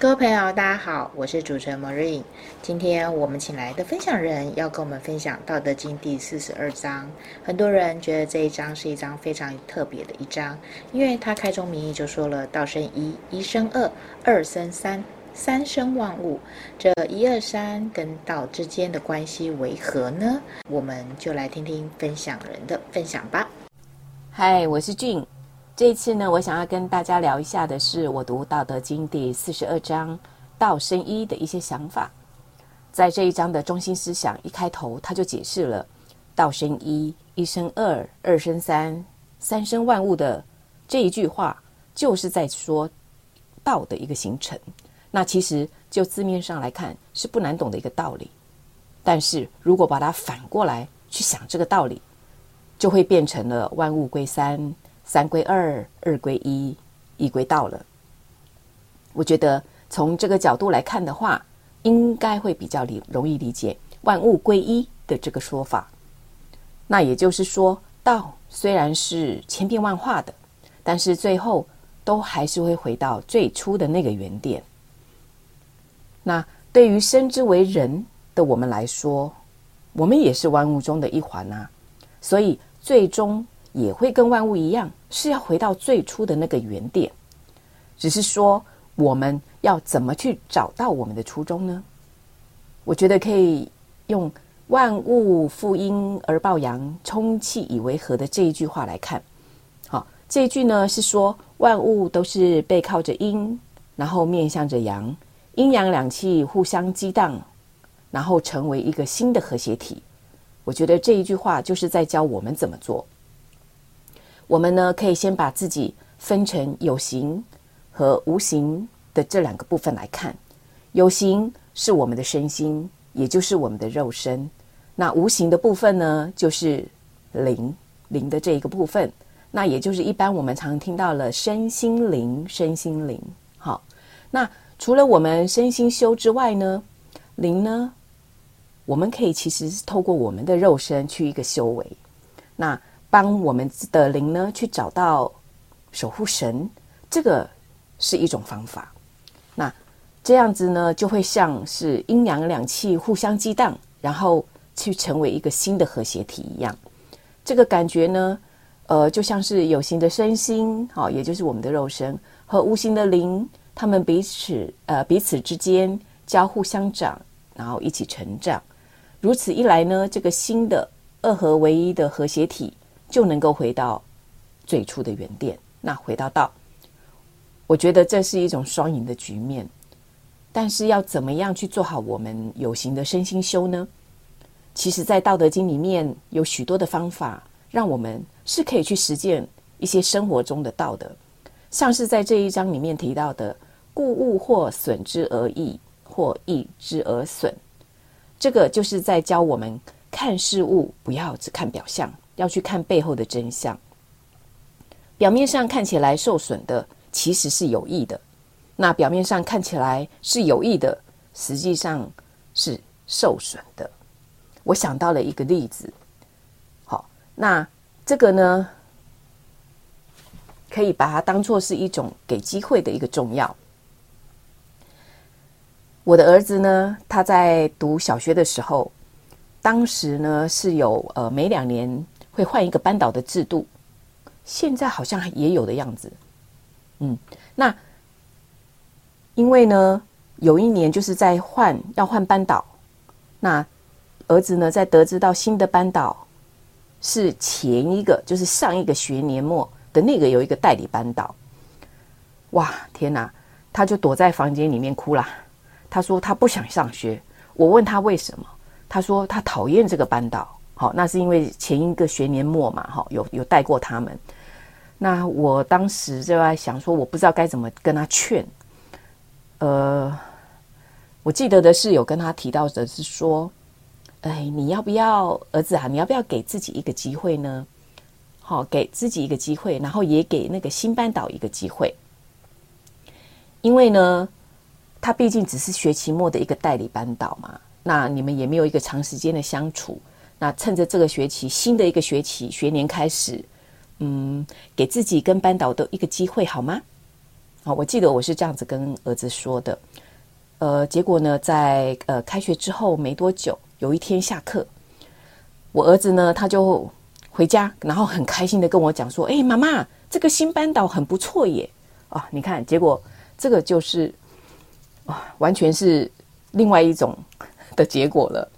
各位朋友，大家好，我是主持人 Marine。今天我们请来的分享人要跟我们分享《道德经》第四十二章。很多人觉得这一章是一章非常特别的一章，因为他开宗明义就说了“道生一，一生二，二生三，三生万物”。这一二三跟道之间的关系为何呢？我们就来听听分享人的分享吧。嗨，我是俊。这一次呢，我想要跟大家聊一下的是我读《道德经》第四十二章“道生一”的一些想法。在这一章的中心思想一开头，他就解释了“道生一，一生二，二生三，三生万物”的这一句话，就是在说道的一个形成。那其实就字面上来看是不难懂的一个道理，但是如果把它反过来去想这个道理，就会变成了万物归三。三归二，二归一，一归道了。我觉得从这个角度来看的话，应该会比较理容易理解“万物归一”的这个说法。那也就是说，道虽然是千变万化的，但是最后都还是会回到最初的那个原点。那对于生之为人的我们来说，我们也是万物中的一环啊，所以最终。也会跟万物一样，是要回到最初的那个原点，只是说我们要怎么去找到我们的初衷呢？我觉得可以用“万物负阴而抱阳，充气以为和”的这一句话来看。好，这一句呢是说万物都是背靠着阴，然后面向着阳，阴阳两气互相激荡，然后成为一个新的和谐体。我觉得这一句话就是在教我们怎么做。我们呢，可以先把自己分成有形和无形的这两个部分来看。有形是我们的身心，也就是我们的肉身。那无形的部分呢，就是灵，灵的这一个部分。那也就是一般我们常听到了身心灵，身心灵。好，那除了我们身心修之外呢，灵呢，我们可以其实是透过我们的肉身去一个修为。那帮我们的灵呢，去找到守护神，这个是一种方法。那这样子呢，就会像是阴阳两气互相激荡，然后去成为一个新的和谐体一样。这个感觉呢，呃，就像是有形的身心，好、哦，也就是我们的肉身和无形的灵，他们彼此呃彼此之间交互相长，然后一起成长。如此一来呢，这个新的二合为一的和谐体。就能够回到最初的原点。那回到道，我觉得这是一种双赢的局面。但是要怎么样去做好我们有形的身心修呢？其实，在《道德经》里面有许多的方法，让我们是可以去实践一些生活中的道德。像是在这一章里面提到的“故物或损之而益，或益之而损”，这个就是在教我们看事物不要只看表象。要去看背后的真相。表面上看起来受损的，其实是有益的；那表面上看起来是有益的，实际上是受损的。我想到了一个例子。好，那这个呢，可以把它当做是一种给机会的一个重要。我的儿子呢，他在读小学的时候，当时呢是有呃每两年。会换一个班导的制度，现在好像也有的样子。嗯，那因为呢，有一年就是在换要换班导，那儿子呢在得知到新的班导是前一个，就是上一个学年末的那个有一个代理班导，哇，天哪，他就躲在房间里面哭了。他说他不想上学，我问他为什么，他说他讨厌这个班导。好，那是因为前一个学年末嘛，哈，有有带过他们。那我当时就在想说，我不知道该怎么跟他劝。呃，我记得的是有跟他提到的是说，哎，你要不要儿子啊？你要不要给自己一个机会呢？好，给自己一个机会，然后也给那个新班导一个机会。因为呢，他毕竟只是学期末的一个代理班导嘛，那你们也没有一个长时间的相处。那趁着这个学期，新的一个学期学年开始，嗯，给自己跟班导都一个机会好吗？啊，我记得我是这样子跟儿子说的。呃，结果呢，在呃开学之后没多久，有一天下课，我儿子呢他就回家，然后很开心的跟我讲说：“哎，妈妈，这个新班导很不错耶！”啊，你看，结果这个就是啊，完全是另外一种的结果了。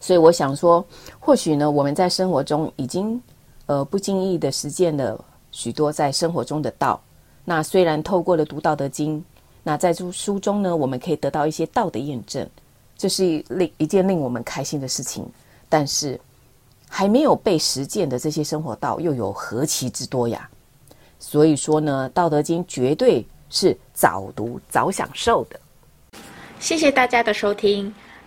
所以我想说，或许呢，我们在生活中已经呃不经意的实践了许多在生活中的道。那虽然透过了读《道德经》，那在书书中呢，我们可以得到一些道的验证，这是一令一件令我们开心的事情。但是还没有被实践的这些生活道，又有何其之多呀！所以说呢，《道德经》绝对是早读早享受的。谢谢大家的收听。